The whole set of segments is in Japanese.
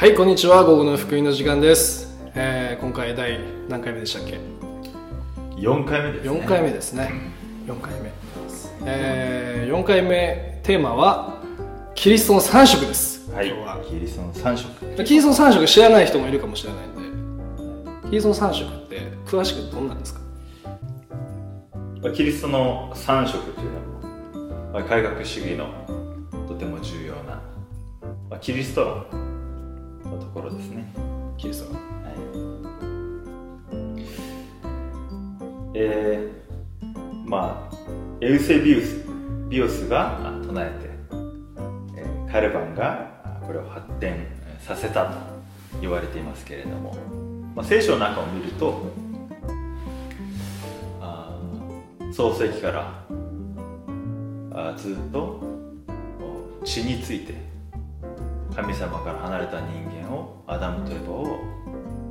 はいこんにちは。午後の福音の時間です、えー今回第何回目でしたっけ？4回目ですね。4回目ですね。4回目、え4回目テーマはキリストの3色です、はい。今日は。キリストの3色。キリストの3色知らない人もいるかもしれないんで。キリストの3色って詳しくどんなんですか？キリストの3色というのは、まあ、改革主義のとても重要な、まあ、キリスト論ころですね、キリストがはい。えーまあエウセビウスビオスがあ唱えて、えーカルバンがあこれを発展させたと言われていますけれども、まあ、聖書の中を見るとあー創世記からあーずっとお血について神様から離れた人間をアダムとエバを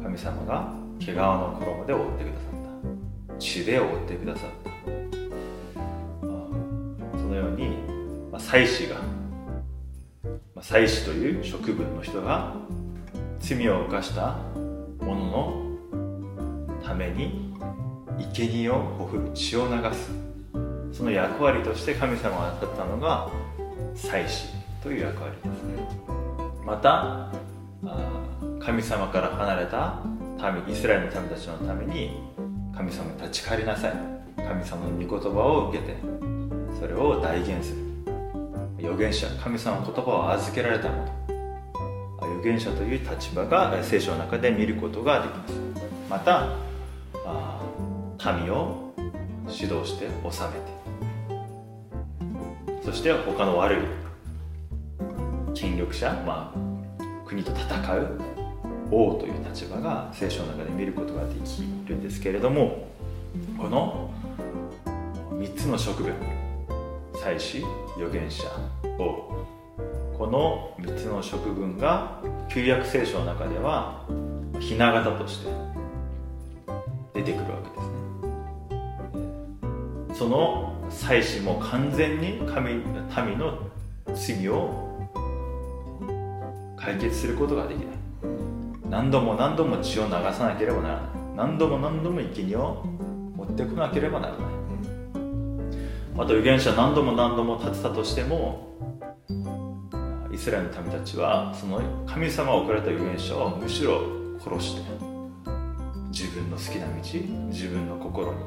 神様が毛皮の衣で覆ってくださった。血で覆ってくださったそのように、祭司が、祭司という職分の人が罪を犯した者のために生贄をほふる血を流す。その役割として神様が与ったのが祭司という役割です。また神様から離れた民イスラエルの民たちのために神様に立ち返りなさい。神様の御言葉を受けてそれを代言する。預言者神様の言葉を預けられた者あ預言者という立場が聖書の中で見ることができます。またあー民を指導して治めて。そして他の悪い権力者、まあ、国と戦う王という立場が聖書の中で見ることができるんですけれどもこの3つの職分祭司預言者王この3つの職分が旧約聖書の中では雛形として出てくるわけですね。その祭司も完全に神民の罪を解決することができない。何度も何度も血を流さなければならない。何度も何度も生贄を持ってこなければならない。また預言者何度も何度も立てたとしてもイスラエルの民たちはその神様が送られた預言者をむしろ殺して自分の好きな道自分の心に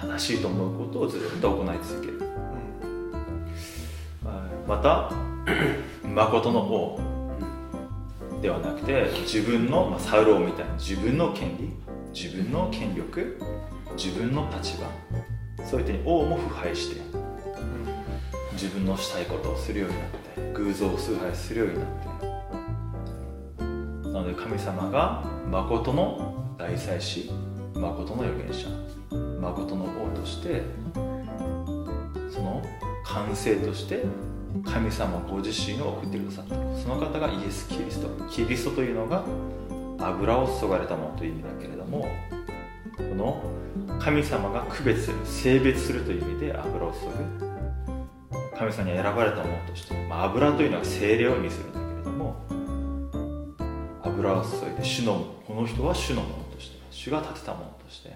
正しいと思うことをずっと行い続ける。また 誠の王ではなくて自分の、まあ、サウル王みたいな自分の権利自分の権力自分の立場そういった王も腐敗して自分のしたいことをするようになって偶像を崇拝するようになって。なので神様が誠の大祭司誠の預言者誠の王としてその完成として神様ご自身を送ってくださった。その方がイエス・キリスト。キリストというのが油を注がれたものという意味だけれどもこの神様が区別する性別するという意味で油を注ぐ神様に選ばれたものとして、まあ、油というのは精霊を意味するんだけれども油を注いで主のこの人は主のものとして主が立てたものとして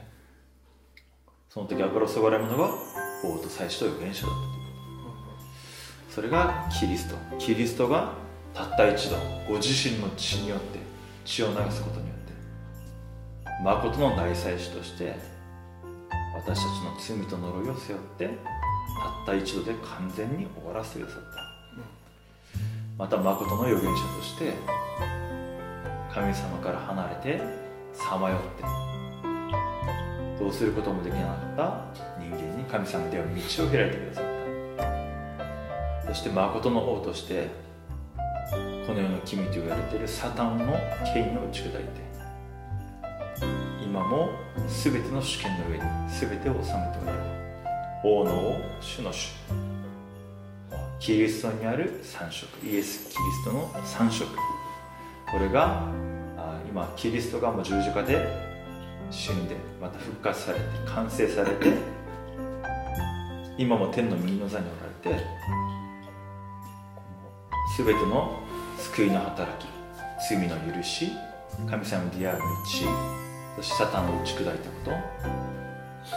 その時油を注がれるものが王と祭司と預言者だったそれがキリスト。キリストがたった一度ご自身の血によって血を流すことによって誠の大祭司として私たちの罪と呪いを背負ってたった一度で完全に終わらせてくださった。また誠の預言者として神様から離れてさまよってどうすることもできなかった人間に神様では道を開いてくださった。そして誠の王としてこの世の君と言われているサタンの権威を打ち砕いて今も全ての主権の上に全てを治めておられる。王の王主の主。キリストにある三色。イエス・キリストの三色。これが今キリストがもう十字架で死んでまた復活されて完成されて今も天の右の座におられて全ての救いの働き罪の許し神様に出会う道そしてサタンを打ち砕いたこと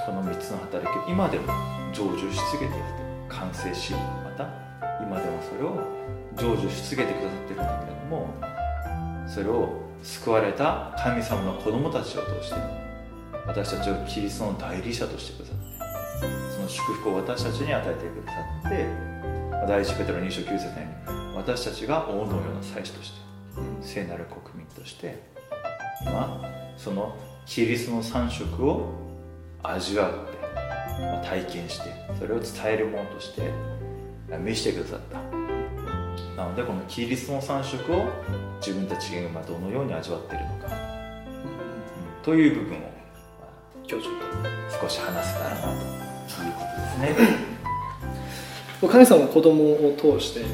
この3つの働きを今でも成就し続けている完成しまた今でもそれを成就し続けてくださってるんだけれどもそれを救われた神様の子供たちを通して私たちをキリストの代理者としてくださってその祝福を私たちに与えてくださって第一ペテロ2章9節に私たちが王のような祭司として聖なる国民として今そのキリストの三色を味わって、体験してそれを伝えるものとして見せてくださった。なのでこのキリストの三色を自分たちが今どのように味わっているのか、という部分を、今日ちょっと少し話せたらなということですね。神様の子供を通して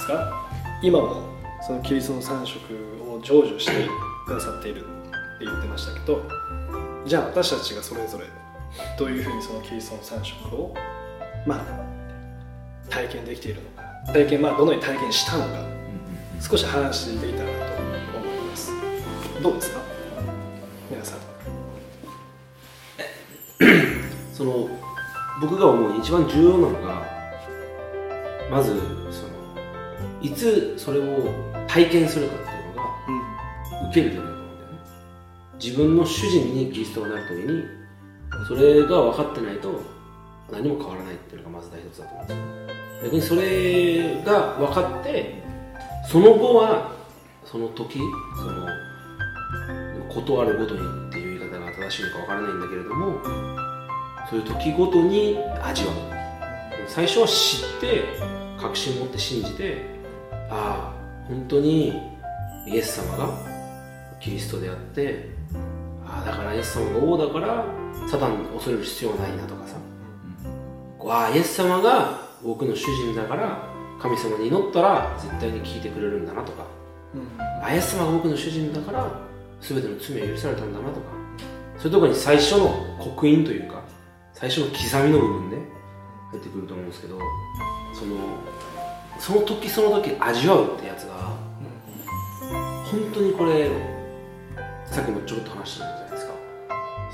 ですか？今もそのキリストの三色を成就してくださっているって言ってましたけどじゃあ私たちがそれぞれどういうふうにそのキリストの三色をまあ体験できているのか体験まあどのように体験したのか少し話していたらと思います。どうですか？皆さん。その僕が思う一番重要なのがまずそのいつそれを体験するかっていうのが、受けるということなんだよね。自分の主人にキリストがなるときにそれが分かってないと何も変わらないっていうのがまず大切だと思うんですよ。逆にそれが分かってその後はその時その断るごとにっていう言い方が正しいのか分からないんだけれどもそういう時ごとに味わう。最初は知って確信を持って信じてああ本当にイエス様がキリストであってああだからイエス様が王だからサタン恐れる必要はないなとかさ、わあイエス様が僕の主人だから神様に祈ったら絶対に聞いてくれるんだなとか、うん、あイエス様が僕の主人だから全ての罪は許されたんだなとか。そういうところに最初の刻印というか最初の刻みの部分で入ってくると思うんですけどそのその時その時味わうってやつが、本当にこれさっきもちょっと話したじゃないですか。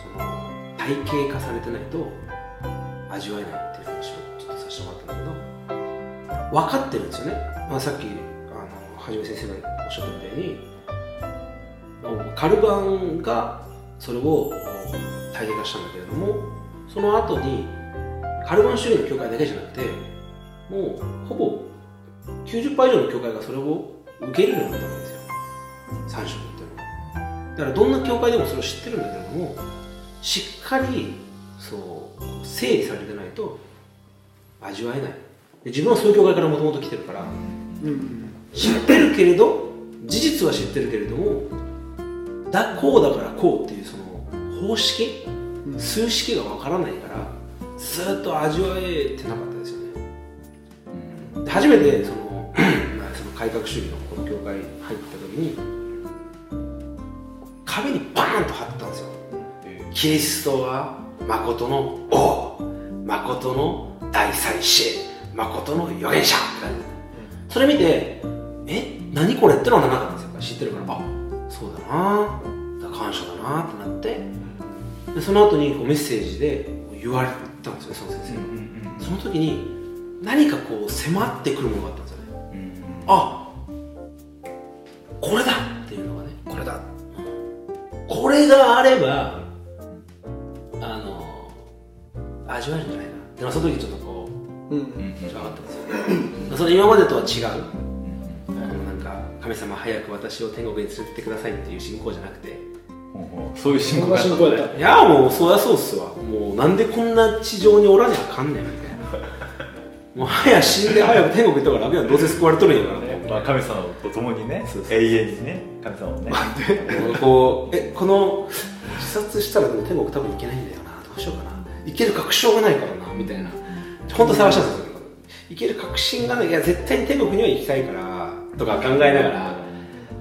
その体系化されてないと味わえないっていう話をちょっとさせてもらったんだけど分かってるんですよね、まあ、さっきあのはじめ先生がおっしゃったみたいにカルバンがそれを体系化したんだけれどもその後にカルバン主義の教会だけじゃなくてもうほぼ90%以上の教会がそれを受け入れるようになったわけですよ。3色っていうのは。だからどんな教会でもそれを知ってるんだけれどもしっかりそう整理されてないと味わえない。で自分はそういう教会からもともと来てるから、うん、知ってるけれど事実は知ってるけれどもだこうだからこうっていうその方式、数式がわからないからずっと味わえてなかったですよ、初めてその その改革主義のこの教会入った時に壁にバーンと貼ってたんですよ。キリストは誠の王誠の大祭司誠の預言者って感じそれ見てえ何これってのはなかったんですよ。知ってるからあそうだな。感謝だなってなって。でその後にこうメッセージで言われたんですよねその先生が、うんうんうん、その時に何かこう迫ってくるものがあったんですよね、うん。うん、あこれだっていうのがね。これだ。これがあればあの味わえるんじゃないかな。でもその時ちょっとこう、うん。うん、分かったんですよ。それ今までとは違う、うん、なんか神様早く私を天国に連れてってくださいっていう信仰じゃなくて。そういう信仰だったいやもうそりゃそうっすわ。もうなんでこんな地上におらにゃあかんねんみたいなもう早死んで早く天国行ったから楽やん。どうせ救われとるんやから。ね、まあ、神様と共にね永遠にね神様をね。こうえこの自殺したらでも天国多分行けないんだよな。どうしようかな。行ける確証がないからなみたいな。本当探したんですよ。行ける確信がないいや絶対に天国には行きたいからとか考えながら。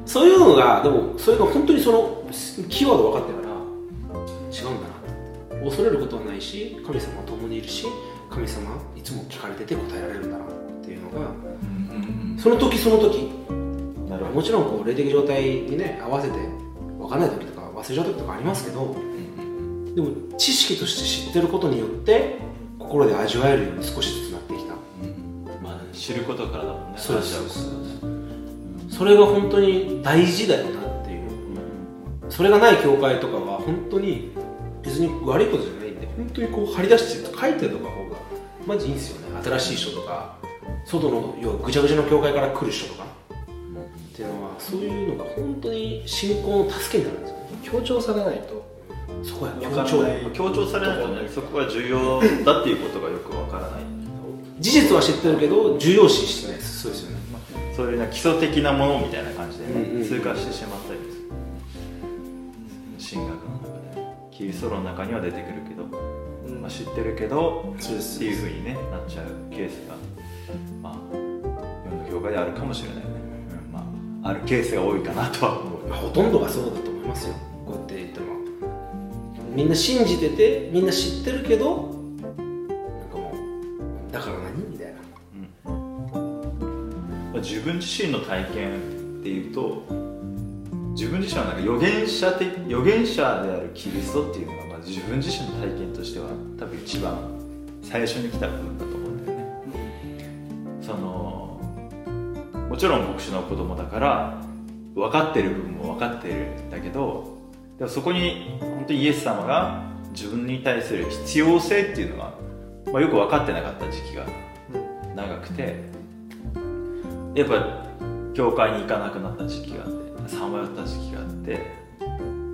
そういうのがでもそれが本当にそのキーワード分かってから違うんだな恐れることはないし神様は共にいるし神様いつも聞かれてて答えられるんだなっていうのが、その時その時。もちろんこう霊的状態にね合わせて分かんない時とか忘れちゃう時とかありますけどでも知識として知ってることによって心で味わえるように少しずつなってきた。うん。まあ知ることからだもんねそうですそれが本当に大事だよなっていう。それがない教会とかは本当に別に悪いことじゃないんで本当にこう張り出して書いてとかマジいいんですよね。新しい人とか外の要はぐちゃぐちゃの教会から来る人とか。っていうのはそういうのが本当に信仰の助けになるんですよね。強調されないとそこやわからない。まあ強調されないとね。そこが重要だっていうことがよくわからない。事実は知ってるけど重要視してないです。そうですよね。そういうね基礎的なものみたいな感じでね、うんうん通過してしまったりする。神学の中でねキリスト論の中には出てくるけど、うんまあ、知ってるけどそうです。っていうふうに、ね、なっちゃうケースが、まあ、世の教会であるかもしれないね、うんまあ、あるケースが多いかなとは思うまあ、ほとんどがそうだと思いますよ。こうやって言ってもみんな信じててみんな知ってるけどなんかもうだから何みたいな。まあ自分自身の体験っていうと自分自身はなんか預言者的預言者であるキリストっていうのがまあ自分自身の体験としては多分一番最初に来た部分だと思うんだよね。そのもちろん牧師の子供だから分かってる部分も分かってるんだけどでもそこに本当にイエス様が自分に対する必要性っていうのが、まあ、よく分かってなかった時期が長くてやっぱ教会に行かなくなった時期があってさまよった時期があって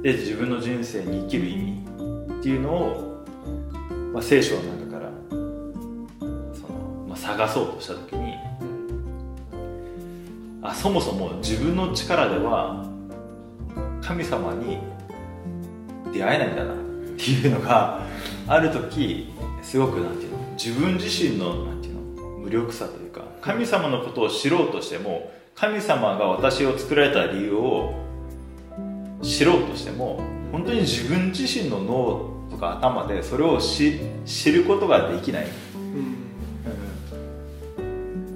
で自分の人生に生きる意味っていうのを、まあ、聖書の中からその、まあ、探そうとした時にあそもそも自分の力では神様に出会えないんだなっていうのがある時すごくなんていうの自分自身のなんていうの無力さというか神様のことを知ろうとしても神様が私を作られた理由を知ろうとしても本当に自分自身の脳とか頭でそれを知知ることができない、う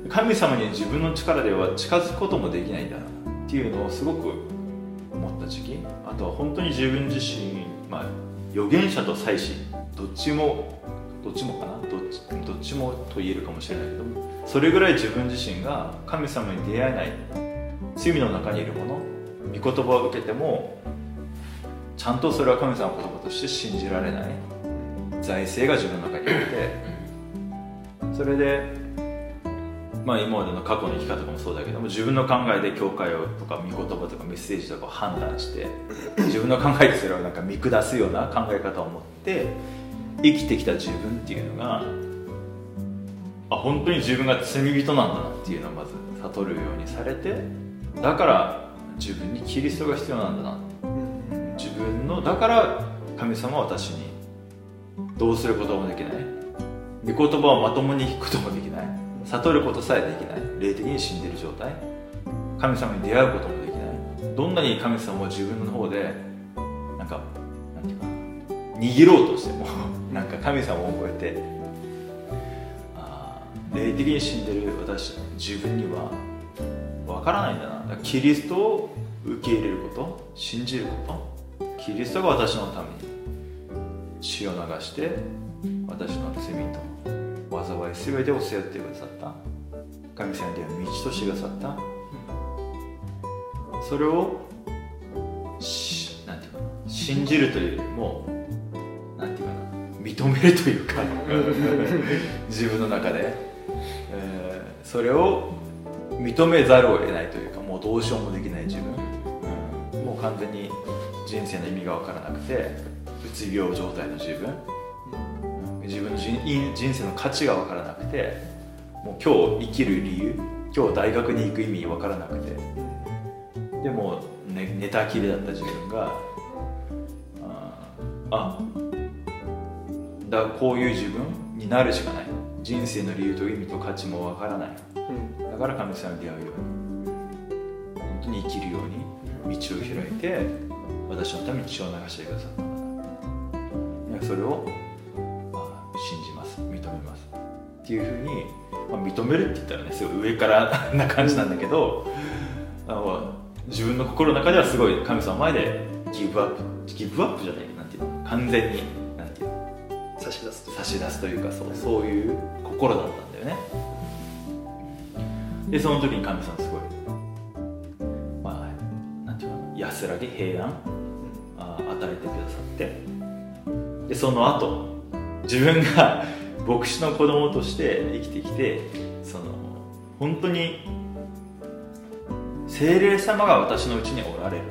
ん。神様に自分の力では近づくこともできないんだなっていうのをすごく思った時期。あとは本当に自分自身、まあ、預言者と祭司どっちもどっちもかな？どっちどっちもと言えるかもしれないけどそれぐらい自分自身が神様に出会えない。罪の中にいるもの御言葉を受けてもちゃんとそれは神様の言葉として信じられない財政が自分の中にあってそれでまあ今までの過去の生き方とかもそうだけども自分の考えで教会をとか御言葉とかメッセージとかを判断して自分の考えでそれをなんか見下すような考え方を持って生きてきた自分っていうのがあ本当に自分が罪人なんだなっていうのをまず悟るようにされてだから自分にキリストが必要なんだな自分のだから神様は私にどうすることもできない。御言葉をまともに聞くこともできない。悟ることさえできない。霊的に死んでる状態。神様に出会うこともできない。どんなに神様を自分の方でなんかなんていうか握ろうとしても なんか神様を覚えて霊的に死んでる私自分にはわからないんだな。だキリストを受け入れること信じること。キリストが私のために血を流して私の罪と災い全てを背負ってくださった。神様には道としてくださった。それをしなんていうかな信じるというよりもなんていうかな認めるというか 自分の中で、えーそれを認めざるを得ないというかもうどうしようもできない自分、うん。もう完全に人生の意味が分からなくてうつ病状態の自分、うん。自分の人人生の価値が分からなくてもう今日生きる理由今日大学に行く意味分からなくて。でも、ね、寝たきりだった自分がああだこういう自分になるしかない。人生の理由と意味と価値もわからない。だから神様に出会うように本当に生きるように道を開いて私のために血を流してくださったんだそれを、まあ、信じます。認めます。っていうふうに、まあ、認めるって言ったらねすごい上からな感じなんだけど、あの自分の心の中ではすごい神様の前でギブアップギブアップじゃないなんていうの完全になんていうの差し出す。と差し出すというかそうそういう心だったんだよね。でその時に神様すごいまあなんていうかな安らぎ平安。あ与えてくださって。でその後自分が 牧師の子供として生きてきてその本当に精霊様が私のうちにおられる。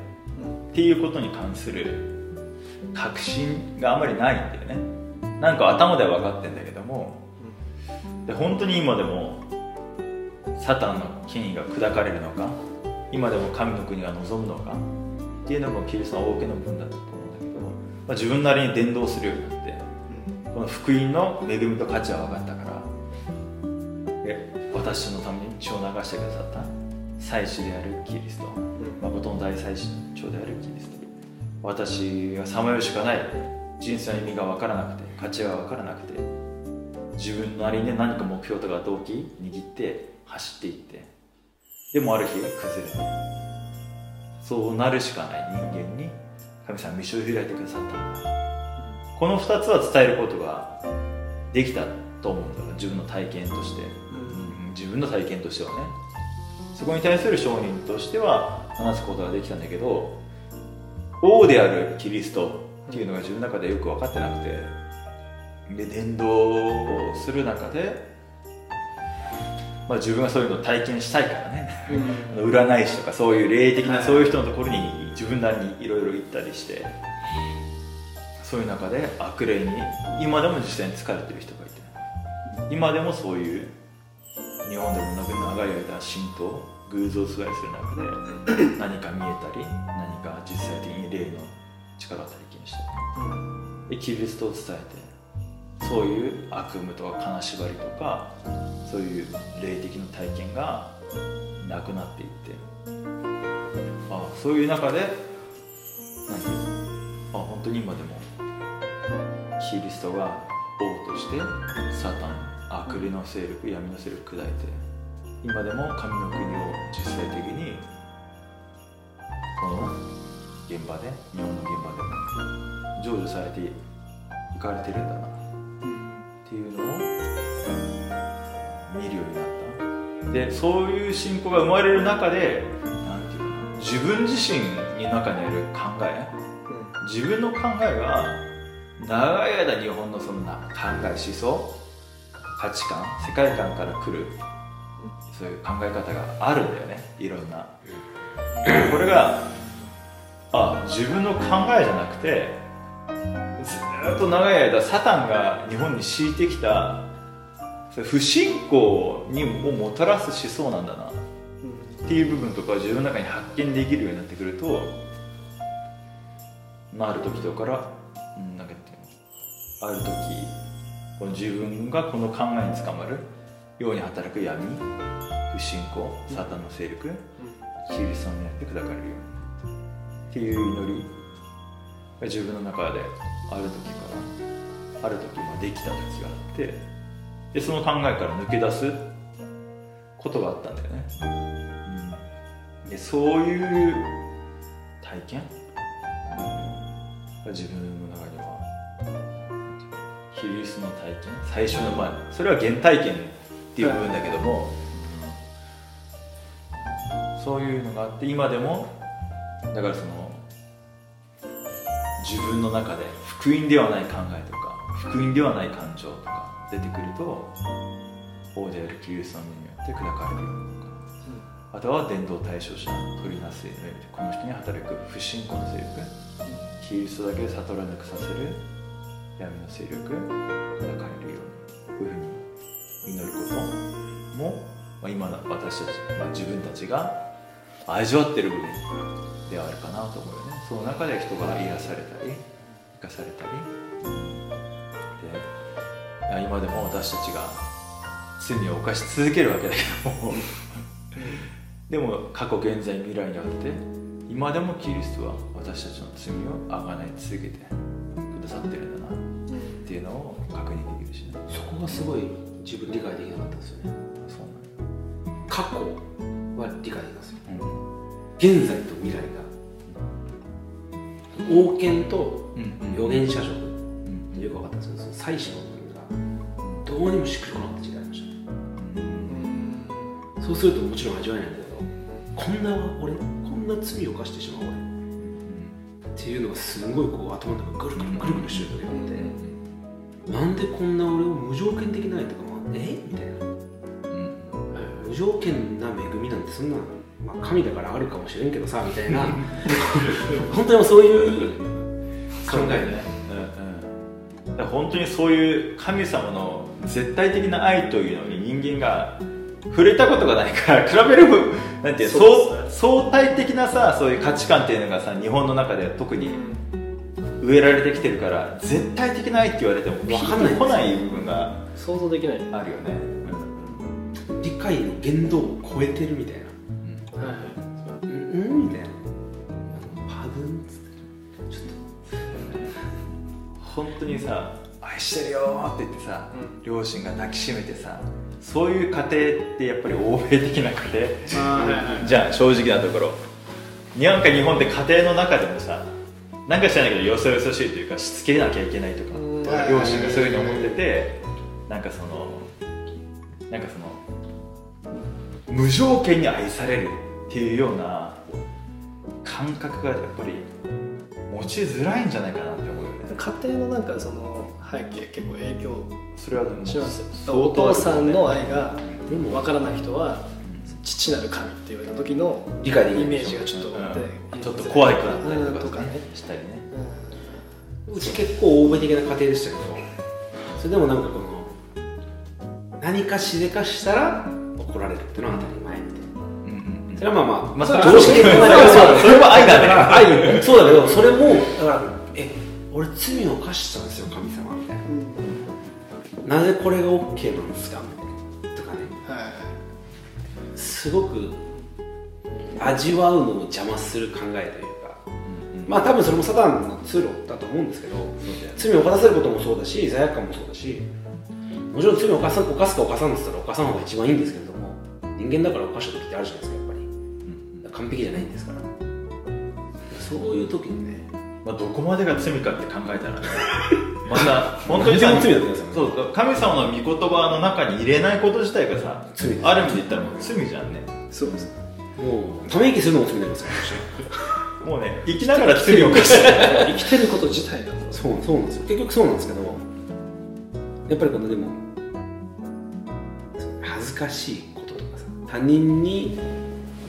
っていうことに関する確信があまりないんだよね。なんか頭では分かってんだけども。で本当に今でもサタンの権威が砕かれるのか今でも神の国が望むのかっていうのもキリストの大きな部分だと、まあ、自分なりに伝道するようになってこの福音の恵みと価値は分かったから私のために血を流してくださった祭司であるキリスト誠の大祭司長であるキリスト私がさまようしかない人生の意味が分からなくて価値が分からなくて自分なりに何か目標とか動機握って走っていってでもある日が崩れるそうなるしかない人間に神様は道を開いてくださった。この2つは伝えることができたと思うんだ自分の体験として、うん。自分の体験としてはね。そこに対する証人としては話すことができたんだけど王であるキリストっていうのが自分の中でよく分かってなくて。で伝道をする中で、まあ、自分がそういうのを体験したいからね。あの占い師とかそういう霊的なそういう人のところに自分なりにいろいろ行ったりしてそういう中で悪霊に今でも実際に疲れてる人がいて。今でもそういう日本でも長い間神道偶像崇拝する中で 何か見えたり何か実際的に霊の力を体験したり。でキリストを伝えてそういう悪夢とか金縛りとかそういう霊的な体験がなくなっていって。あそういう中でなんていうあ本当に今でもキリストが王としてサタン悪霊の勢力闇の勢力砕いて今でも神の国を実際的にこの現場で日本の現場でも成就されていかれてるんだな。っていうのを見るようになった。でそういう信仰が生まれる中でなんていうの自分自身の中にある考え。自分の考えが長い間日本のそんな考え思想価値観世界観から来るそういう考え方があるんだよね。いろんな。これがあ自分の考えじゃなくてずっと長い間サタンが日本に敷いてきた不信仰にをもたらす思想なんだな。っていう部分とか自分の中に発見できるようになってくるとまあある時とから、うん、なんかってある時この自分がこの考えにつかまるように働く闇不信仰サタンの勢力キリストによって砕かれるようにっていう祈りが自分の中である時からある時まできた時があってでその考えから抜け出すことがあったんだよね、うん、でそういう体験？が自分の中には。キリスの体験？最初のまあそれは原体験っていう部分だけども、そういうのがあって今でもだからその自分の中で福音ではない考えとか福音ではない感情とか出てくると王であるキリストの目によって砕かれるようにとか、あとは伝道対象者取りなすこの人に働く不信仰の勢力キリストだけで悟らなくさせる闇の勢力砕かれるようにこういうふうに祈ることも、まあ、今の私たち、まあ、自分たちが味わってる部分ではあるかなと思うよね。その中で人が癒されたり生かされたり。で今でも私たちが罪を犯し続けるわけだけども。でも過去現在未来にあって今でもキリストは私たちの罪をあがない続けてくださってるんだなっていうのを確認できるしね。そこがすごい自分理解できなかったんですよね。そう過去は理解できますよ。なん。だ、現在と未来が。王権とうん預言者職うん。よく分かったんですけどその祭司の部分が。どうにもしっくりこなかった時期がありました。うん。そうするともちろん味わえないんだけどこんな俺こんな罪を犯してしまう俺。っていうのがすごいこう頭の中ぐるぐるぐるぐるしてる時があって、なんでこんな俺を無条件的な愛とかもえみたいな無条件な恵みなんてそんな、まあ、神だからあるかもしれんけどさみたいな本当にそういう考えね、うんうん、本当にそういう神様の絶対的な愛というのに人間が触れたことがないから比べるなんていうのそう相相対的なさそういう価値観っていうのがさ日本の中で特に植えられてきてるから絶対的な愛って言われてもわかんない。ピンとこない部分が想像できない、あるよね、理解の限度を超えてるみたいな。はいはいうんうんみたいな本当にさ愛してるよって言ってさ、両親が抱きしめてさそういう家庭ってやっぱり欧米的な家庭？あーはいはいじゃあ正直なところ。なんか日本って家庭の中でもさなんか知らないけどよそよそしいというかしつけなきゃいけないとかうん。両親がそういうふうに思っててなんかそのなんかその無条件に愛されるっていうような感覚がやっぱり持ちづらいんじゃないかな家庭のなんかその背景結構影響それはします。よ相お父さんの愛がでも。わからない人は父なる神って言われた時のイメージがちょっとうんあって、ちょっと怖くなったりうんとかねとかね。したりね。とうち結構欧米的な家庭でしたけど。それでもなんかこの何かしでかしたら怒られるっていうのは当たり前みたいなうんうんうん。それはまあまあ、まあそれは常識的なそれはそれは愛だね愛そうだけどそれもだからえ俺罪を犯したんですよ神様。みたいななぜこれが OK なんですか？とかね。はいすごく味わうのを邪魔する考えというか。まあ多分それもサタンの通路だと思うんですけど罪を犯させることもそうだし罪悪感もそうだしもちろん罪を犯す犯すか犯さんって言ったら犯さん方が一番いいんですけれども人間だから犯した時ってあるじゃないですかやっぱり。完璧じゃないんですから。そういう時にねまあ、どこまでが罪かって考えたらね。また本当に。罪だと思いますよね。そう神様の御言葉の中に入れないこと自体がさ罪ある意味で言ったらもう罪じゃんね。そうです。もうため息するのも罪になりますから。もうね生きながら罪を犯してる生きてること自体が。そう。そうなんですよ。結局そうなんですけどやっぱりこのでも恥ずかしいこととかさ他人に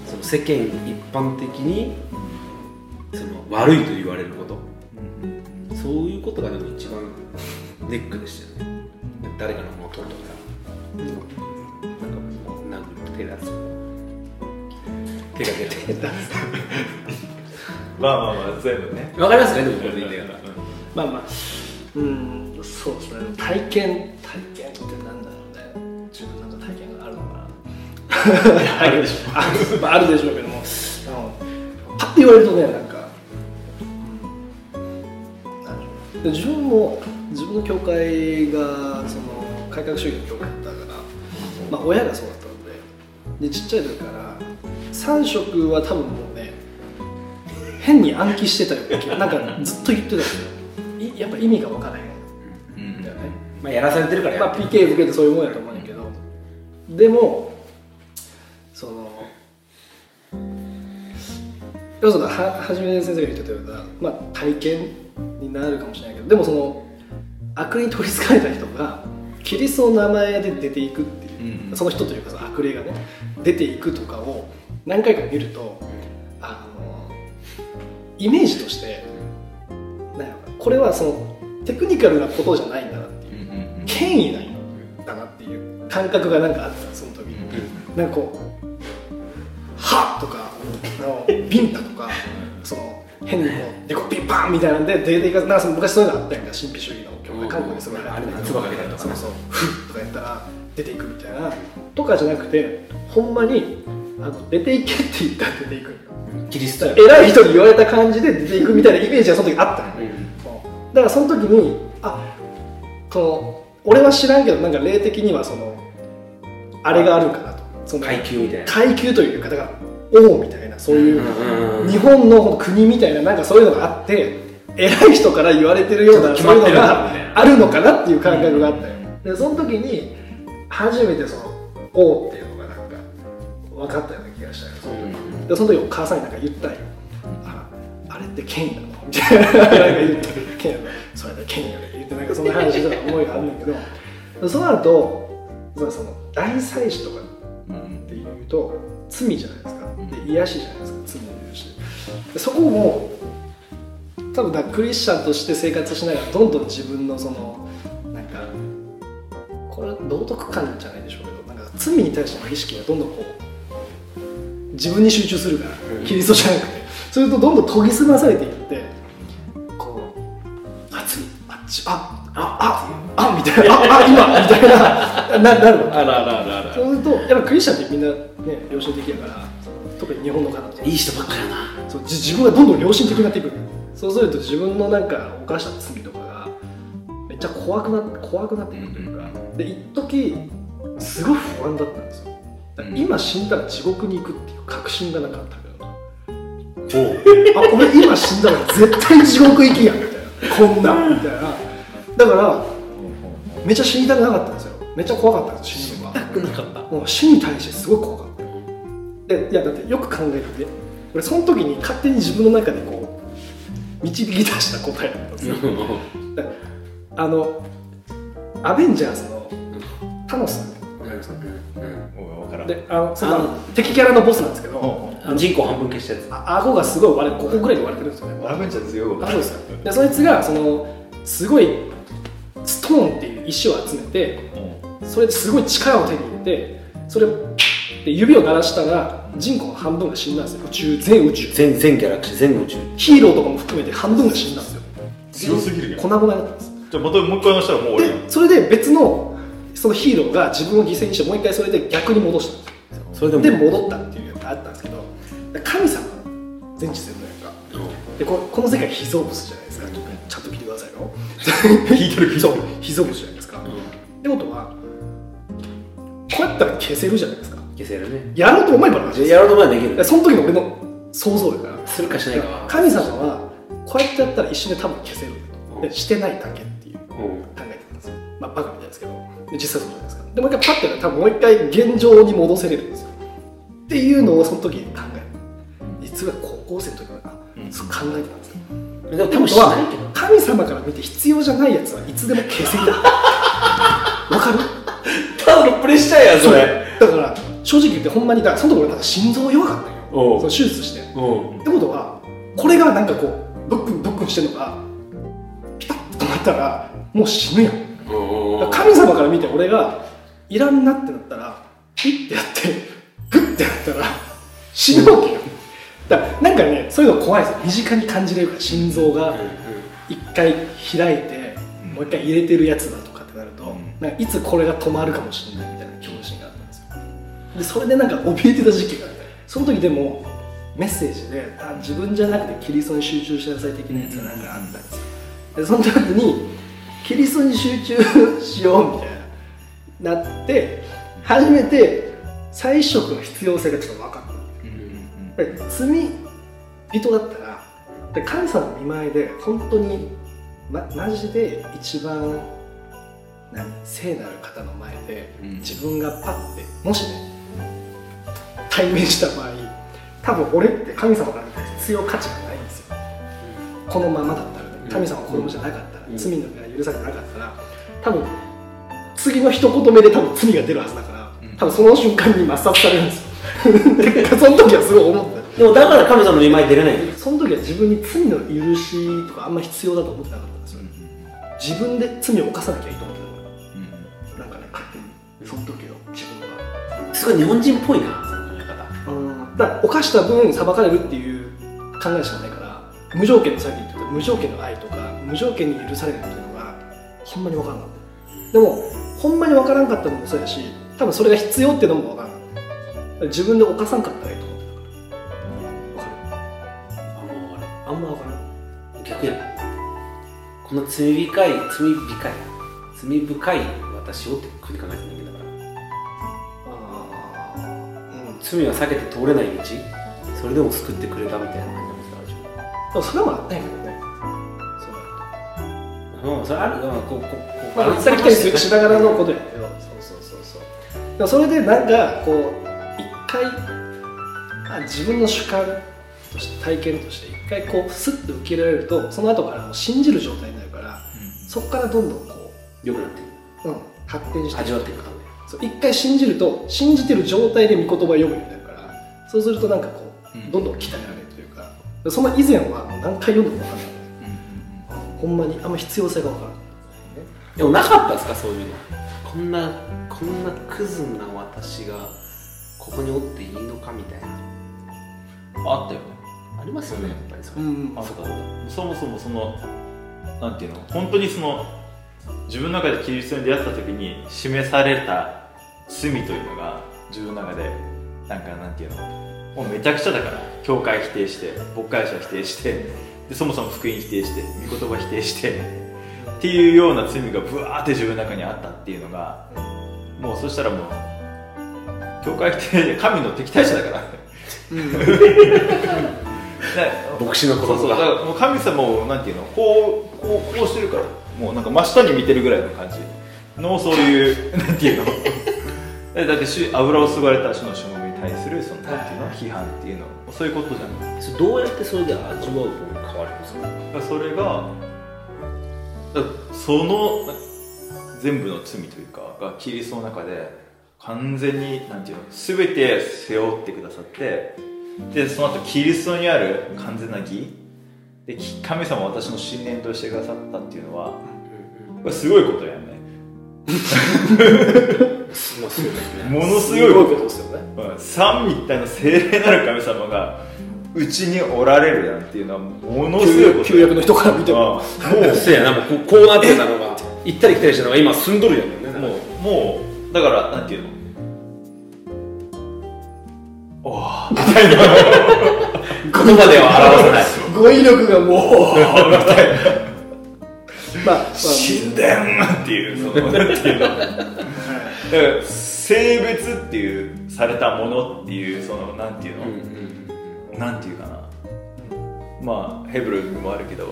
その世間一般的にその悪いと言われること。そういうことがでも一番ネックでしたよね。誰かのもととかなんかもう殴る手出す手が出てまあまあまあ全部ね。わかりますかねでもこれで言いたいからまあまあうん。そうですね。体験体験ってなんだろうね。自分なんか体験があるのかな。あるでしょ。あ,、まあ、あるでしょうけども。あのパッて言われるとねなんか、自分も自分の教会がその改革主義の教会だったから、まあ、親がそうだったのででちっちゃい時から3食は多分もうね変に暗記してたような んかずっと言ってたんですよいやっぱ意味が分からへん。うん。だよね、まあやらされてるからや。まあ、PK 受けてそういうもんやと思うんやけど。でもその要するにははじめ先生が言ってたような、まあ、体験になるかもしれないけどでもその悪霊に取りつかれた人がキリストの名前で出ていくっていう、うんその人というかその悪霊がね出ていくとかを何回か見るとあのイメージとしてなんこれはそのテクニカルなことじゃないんだなっていううんうん権威なんだなっていう感覚がなんかあったその時。に、なんかこう「はっ!」とか「あのビンタ」とかその変にこう「でこピンパン!」みたいなんで出ていかずなんかその昔そういうのあったやんか神秘主義の教会韓国ですごいあれ唾かけたりとかそうそう「フッ!」とかやったら出ていくみたいな。とかじゃなくてほんまにあの出ていけって言ったら出ていくキリストや偉い人に言われた感じで出ていくみたいなイメージがその時あったのよ。うん。だからその時にあこの俺は知らんけどなんか霊的にはそのあれがあるんかなと。その階級みたいな。階級というかだから王みたいななそういううん日本の国みたいななんかそういうのがあって偉い人から言われてるようなそういうのがあるのかなっていう感覚があったよ。でその時に初めてその「王」っていうのがなんか分かったような気がしたよその。時でその時お母さんになんか言ったんよ。ああれって権威なのみたいな。言って権威なのそれで権威やね言ってなんかそんな話してた思いがあるんだけど。そうなるとその大祭司とかっていうと罪じゃないですかで癒しじゃないですか罪の許し。でそこも多分だクリスチャンとして生活しながらどんどん自分のそのなんかこれは道徳観じゃないでしょうけどなんか罪に対しての意識がどんどんこう自分に集中するからキリストじゃなくて。それとどんどん研ぎ澄まされていってこうあ罪あっちああああみたいなああ今みたいなななるのあらあらあら。そうするとやっぱクリスチャンってみんなね良心的やから特に日本の方とかいい人ばっかりやな。そうじ自分がどんどん良心的になっていく。そうすると自分のなんか犯した罪とかがめっちゃ怖くな怖くなっていくというか。で一時すごい不安だったんですよ。今死んだら地獄に行くっていう確信がなかったけどあ俺今死んだら絶対地獄行きやんみたいな。こんな。んみたいな。だからめっちゃ死にたくなかったんですよ。めっちゃ怖かったんです死ぬのがなくなかった。もう死に対してすごい怖かった。でいやだってよく考えてね俺その時に勝手に自分の中でこう導き出した答えだったんですよ。あのアベンジャーズのタノス。であのそのあの敵キャラのボスなんですけど人口半分消したやつ。あ顎がすごい割れここぐらいで割れてるんですよね。アベンジャーズよあそうんです。よでそいつがそのすごいストーンっていう石を集めてそれですごい力を手に入れてそれをで指を鳴らしたら人口の半分が死んだんですよ。宇宙全宇宙。全全ギャラクシー全宇宙。ヒーローとかも含めて半分が死んだんですよ。強すぎるやん。粉々になったんですじゃあまたもう一回話したらもう終わりそれで別のそのヒーローが自分を犠牲にしてもう一回それで逆に戻したんですよ。それでも。で戻ったっていうのがあったんですけど神様全知全能やん。かでここの世界被造物じゃないですか。ちゃんと聞いてくださいよ。聞いてる聞いてる。被造物じゃないですか、ってことはこうやったら消せるじゃないですか消せるね。やろうと思えばやろうとまでできる。でその時の俺の想像だからするかしないかは。神様はこうやってやったら一瞬で多分消せる。でしてないだけっていう考うん。えてたんですよ。まあバカみたいですけど。で実際そうじゃないですか。でもう一回パッてやったら多分もう一回現状に戻せれるんですよ。っていうのをその時に考える。実は高校生の時からうん。そう考えてたんですよ。でも神様から見て必要じゃないやつはいつでも消せる。わかる？ただのプレッシャーやそう。だから正直言ってほんまにだからその時俺なんか心臓弱かったんよ。その手術して。っうん。てことはこれがなんかこうブックンブックンしてるのがピタッと止まったらもう死ぬやん。神様から見て俺がいらんなってなったらピッてやってグッてやったら死ぬわけよ。だからなんかねそういうの怖いですよ。身近に感じれるから心臓が一回開いてもう一回入れてるやつだとかってなると、ん。なんかいつこれが止まるかもしれないでそれでなんか怯えてた時期があってその時でもメッセージであ自分じゃなくてキリストに集中しなさい的なやつがなんかあったんです。よでその時にキリストに集中しようみたいななって初めて再食の必要性がちょっと分かった。やっぱり罪人だったらで神様の見前で本当に、ま、マジで一番何聖なる方の前でうん。自分がパッてもしね対面した場合多分俺って神様から見たら必要価値がないんですよ。このままだったらね神様の子供じゃなかったら、うん。罪のが許されてなかったら多分次の一言目で多分罪が出るはずだから、うん。多分その瞬間に抹殺されるんですよ。で その時はすごい思ったでもだから神様の見舞い出れないその時は自分に罪の許しとかあんま必要だと思ってなかったんですよ、自分で罪を犯さなきゃいいと思ってたからなんかね勝手に。その時の自分は。すごい日本人っぽいなだから犯した分裁かれるっていう考えしかないから無条件のさっき言ってた無条件の愛とか無条件に許されるっていうのがほんまに分からなかったでもほんまに分からんかったのもそうやし多分それが必要っていうのも分からなかった自分で犯さんかったらいいと思ってたから分かる。あもうあれあんま分からん。逆や。この罪深い罪深い罪深い私をってふうに考えてる罪は避けて通れない道？それでも救ってくれたみたいな感じなんですか？でもそれもあったんやけどね。そううんそれある。まあこうこうまあ、行ったり来たりししながらのことやけど。そうそうそうそう。それでなんかこう一回あ自分の主観として体験として一回こうスッと受け入れられるとその後からもう信じる状態になるからそこからどんどんこ良くなってう、うん、発展して味わっていく。感そう一回信じると信じてる状態で御言葉を読むようになるからそうするとなんかこう、うん。どんどん鍛えられるというかその以前はもう何回読んでも分かんない。ほんまにあんま必要性が分からないでもなかったですかそういうの。こんなこんなクズな私がここにおっていいのかみたいな。あったよね。ありますよねやっぱりそれ、んあそうかそもそもそのなんていうの？本当にその自分の中でキリストに出会った時に示された罪というのが自分の中でなんかなんていうのもうめちゃくちゃだから教会否定して牧会者否定してでそもそも福音否定して御言葉否定してっていうような罪がブワーって自分の中にあったっていうのがもうそしたらもう教会否定で神の敵対者だから。で 牧師の子供が。そうそうだからもう神様をなんていうのこうこうこうしてるからもうなんか真下に見てるぐらいの感じ。のそういう なんていうの？えだって主油を吸われた主のしもべに対するそのなんていうの批判っていうの。そういうことじゃない。それどうやってそれで味わうと変わるんですか？それがその全部の罪というかがキリストの中で完全になんていうの全て背負ってくださってでその後キリストにある完全な義でき神様を私の信念としてくださったっていうのはこれすごいことやね。ものすごいこと。すごいことですよね。うん。三位一体の精霊なる神様がうちにおられるなんていうのはものすごいこと旧約の人から見ても。もそうやなもうこうこうなってたのが行ったり来たりしたのが今住んどるやんね。うもうもうだからなんていうの？おおみたいな言葉では表せない。語彙力がもうまあ、まあ、神殿っていうそのなんていうの。だから性別っていうされたものっていうその。なんていうの、なんていうかな。まあヘブルにもあるけど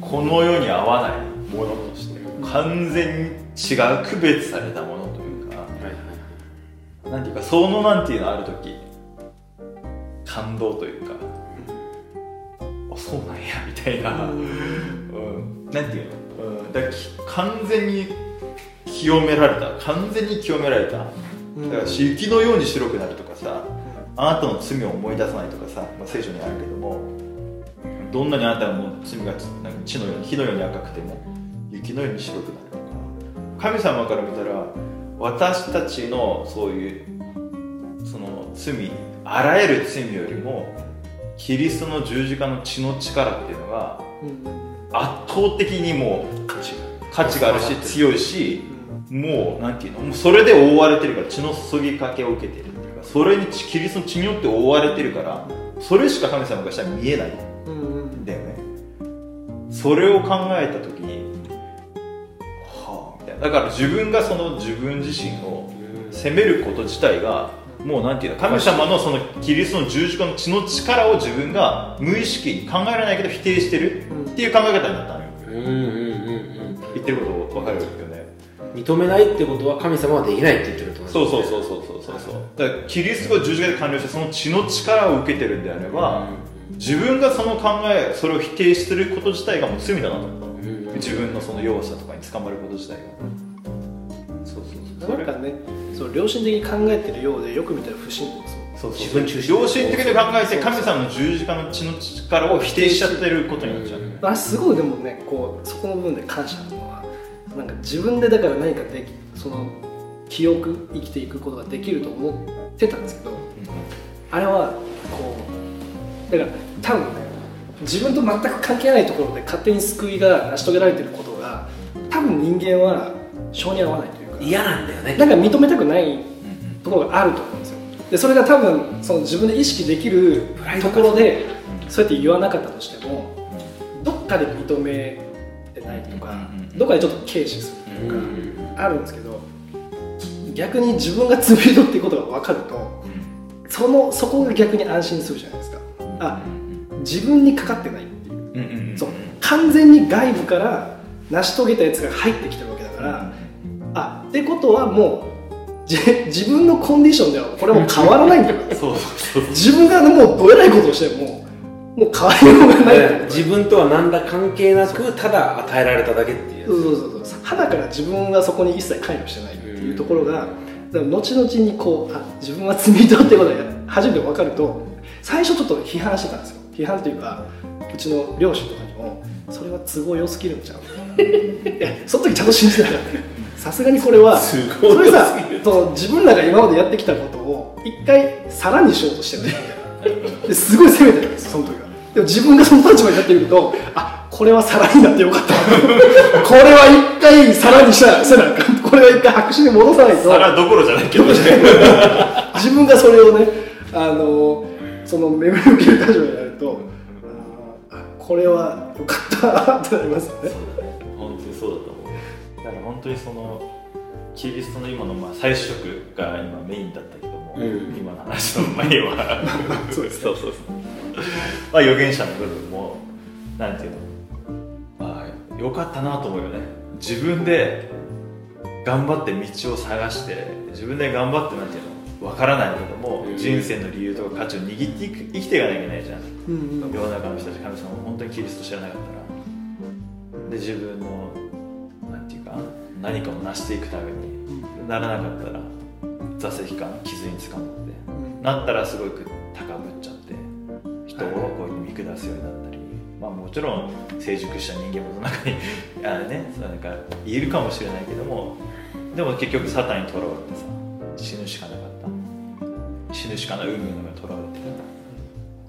この世に合わないものとして完全に違う区別されたものというかなんていうかそのなんていうのある時感動というかあそうなんやみたいな、うん、なんていうの、うん、だ完全に清められた。完全に清められた。だから雪のように白くなるとかさあなたの罪を思い出さないとかさ、まあ、聖書にあるけどもどんなにあなたの罪がなんか血のように火のように赤くても雪のように白くなるとか。神様から見たら私たちのそういうその罪あらゆる罪よりもキリストの十字架の血の力っていうのが圧倒的にもう価値があるし強いしもうなんていうのもうそれで覆われてるから血の注ぎかけを受けてるっていうかそれに血キリストの血によって覆われてるからそれしか神様がしたら見えないんだよね。それを考えた時にはあみたいな。だから自分がその自分自身を責めること自体がもうなんていうの神様のそのキリストの十字架の血の力を自分が無意識に考えられないけど否定してるっていう考え方になったのよ。うんうんうんうん。言ってること分かるよね。認めないってことは神様はできないって言ってるってことそうそうそうそうそうそうそう。だからキリストが十字架で完了してその血の力を受けてるんであれば、自分がその考えそれを否定すること自体がもう罪だなと。思ったの、ん。自分のその弱さとかに捕まること自体が、なんかねそう良心的に考えてるようでよく見たら不信ですそうそう。自分中心。良心的に考えて神様の十字架の血の力を否定しちゃってることになっちゃう、あれすごいでもねこうそこの部分で感謝なのは。なんか自分でだから何かできその記憶生きていくことができると思ってたんですけどあれはこうだから多分ね自分と全く関係ないところで勝手に救いが成し遂げられてることが多分人間は性に合わない嫌なんだよね。なんか認めたくないところがあると思うんですよ。でそれが多分その自分で意識できるところでそうやって言わなかったとしてもどっかで認めてないとかうんどっかでちょっと軽視するとかうんあるんですけど逆に自分が罪人っていうことが分かるとそのそこが逆に安心するじゃないですか。あ自分にかかってないっていう。そう。完全に外部から成し遂げたやつが入ってきてるわけだからあってことはもうじ自分のコンディションではこれはもう変わらないんだよ。そうそうそう。自分がもうどえらいことをしてももう変わりようがない。自分とは何ら関係なくただ与えられただけっていう。そうそうそうそう。肌から自分がそこに一切関与してないっていうところが、後々にこうあ自分は罪人ってことが初めて分かると最初ちょっと批判してたんですよ。批判というかうちの両親とかにもそれは都合良すぎるんちゃう？いやその時ちゃんと信じてなかったさすがにこれはすぎるそれさそう自分らが今までやってきたことを一回皿にしようとしてる。すごい責めてる。んですその時は。でも自分がその立場になってみるとあこれは皿になってよかった。これは一回皿にしたせなあかん。これは一回白紙に戻さないと。皿どころじゃないけどね。自分がそれをねあのその巡り受ける立場になるとこれはよかったってなりますよねだから本当にそのキリストの今のまあ最初食が今メインだったけども、うん。今の話の前は。そうですね。そうそうそう。まあ預言者の部分もなんていうの。まあよかったなと思うよね。自分で頑張って道を探して自分で頑張ってなんていうのわからないけども、うん。人生の理由とか価値を握っていく生きていかなきゃいけないじゃん。うんうん。世の中の人たち神様を本当にキリスト知らなかったら。で自分の何かを成していくためにならなかったら座席か傷につかまってなったらすごく高ぶっちゃって人をこういう見下すようになったり、まあ、もちろん成熟した人間もその中に あの、ね、なんかいるかもしれないけどもでも結局サタンにとらわれてさ死ぬしかなかった。死ぬしかない運命の中にとらわれて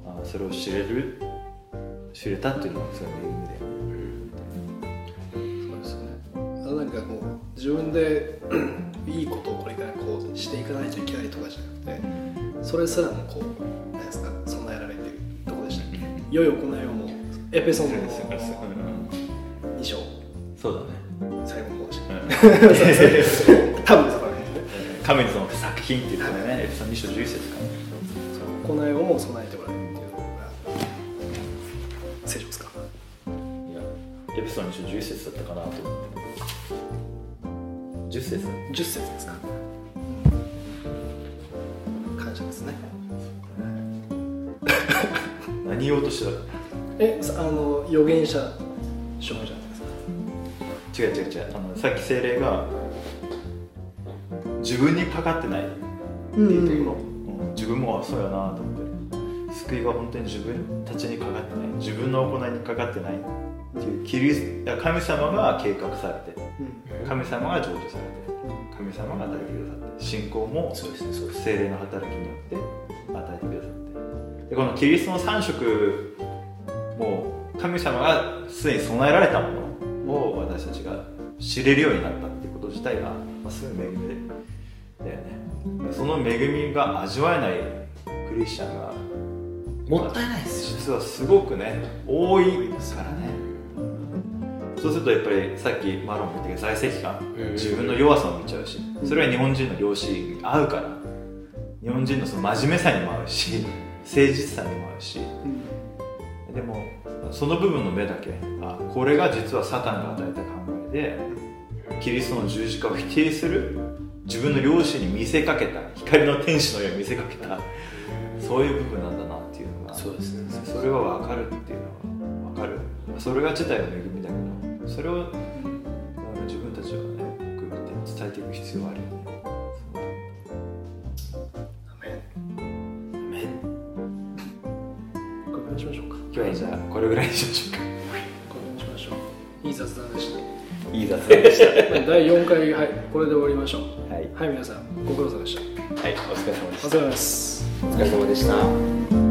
あそれを知れる知れたっていうのはすごいかこう自分で いいことをこれからこうしていかないといけないとかじゃなくてそれすらもこう何ですか備えられてるとこでしたっけ？良い行いをもうエペソンの2章そうだね、最後の方でした。うん。多分そこら辺ね神の作品っていうことでね、エピソード2章11節か。行いをもう備えておられるっていうのが聖書ですか？いや、エピソード2章11節だったかなと思って。10節。10節ですか。感謝ですね。何言おうとしてた？えさあの預言者書じゃないですか。違う違う違う。あのさっき精霊が自分にかかってない。っていうところ、うん。自分もあそうやなと思って。救いが本当に自分たちにかかってない。自分の行いにかかってないっていうキリス神様が計画されて。うん神様が成就されて神様が与えてくださって信仰もそうですねそうです精霊の働きによって与えてくださってでこのキリストの3色も神様がすでに備えられたものを私たちが知れるようになったっていうこと自体が、まあ、すごい恵みでだよね。その恵みが味わえないクリスチャンがもったいないですよ実はすごくね多いですからねそうするとやっぱりさっきマロンも言ったけど在籍感うん自分の弱さも見ちゃうしそれは日本人の良心に合うから日本人のその真面目さにも合うし誠実さにも合うしでもその部分の目だけあこれが実はサタンが与えた考えでキリストの十字架を否定する自分の良心に見せかけた光の天使のように見せかけたそういう部分なんだなっていうのがそうですね。それは分かるっていうのは分かる。それが自体の恵みそれを自分たちはね僕見て伝えていく必要はあるよね。めこれにしましょうか。今日はじゃあこれぐらいにしましょうか。これにしましょう。いい雑談でした。いい雑談でした。第4回はいこれで終わりましょう。はい、はい皆さんご苦労様でした。はい、お疲れ様でした。お疲れ様です。お疲れ様でした